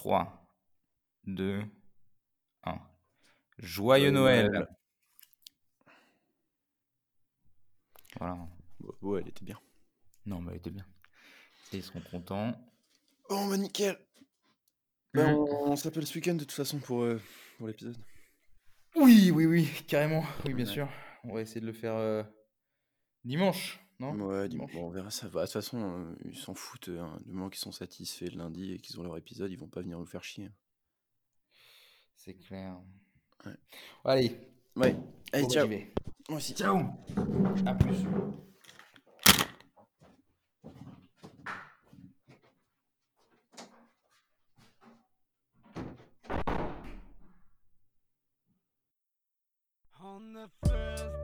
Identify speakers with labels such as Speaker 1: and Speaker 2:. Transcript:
Speaker 1: 3, 2, 1. Joyeux Noël. Voilà.
Speaker 2: Ouais, elle était bien.
Speaker 1: Non, mais elle était bien. Ils seront contents.
Speaker 2: Bon, bah nickel. Bah, on, s'appelle ce week-end de toute façon pour, euh, pour l'épisode.
Speaker 1: Oui, oui, oui, carrément. Oui, bien sûr. On va essayer de le faire euh, dimanche, non?
Speaker 2: Ouais, dimanche. Bon, on verra ça. va. De toute façon, euh, ils s'en foutent. hein. Du moment qu'ils sont satisfaits le lundi et qu'ils ont leur épisode, ils vont pas venir nous faire chier.
Speaker 1: C'est clair.
Speaker 2: Ouais.
Speaker 1: Allez,
Speaker 2: Ouais. Allez, ciao.
Speaker 1: vais.
Speaker 2: Moi aussi.
Speaker 1: Ciao. À plus.
Speaker 3: On the first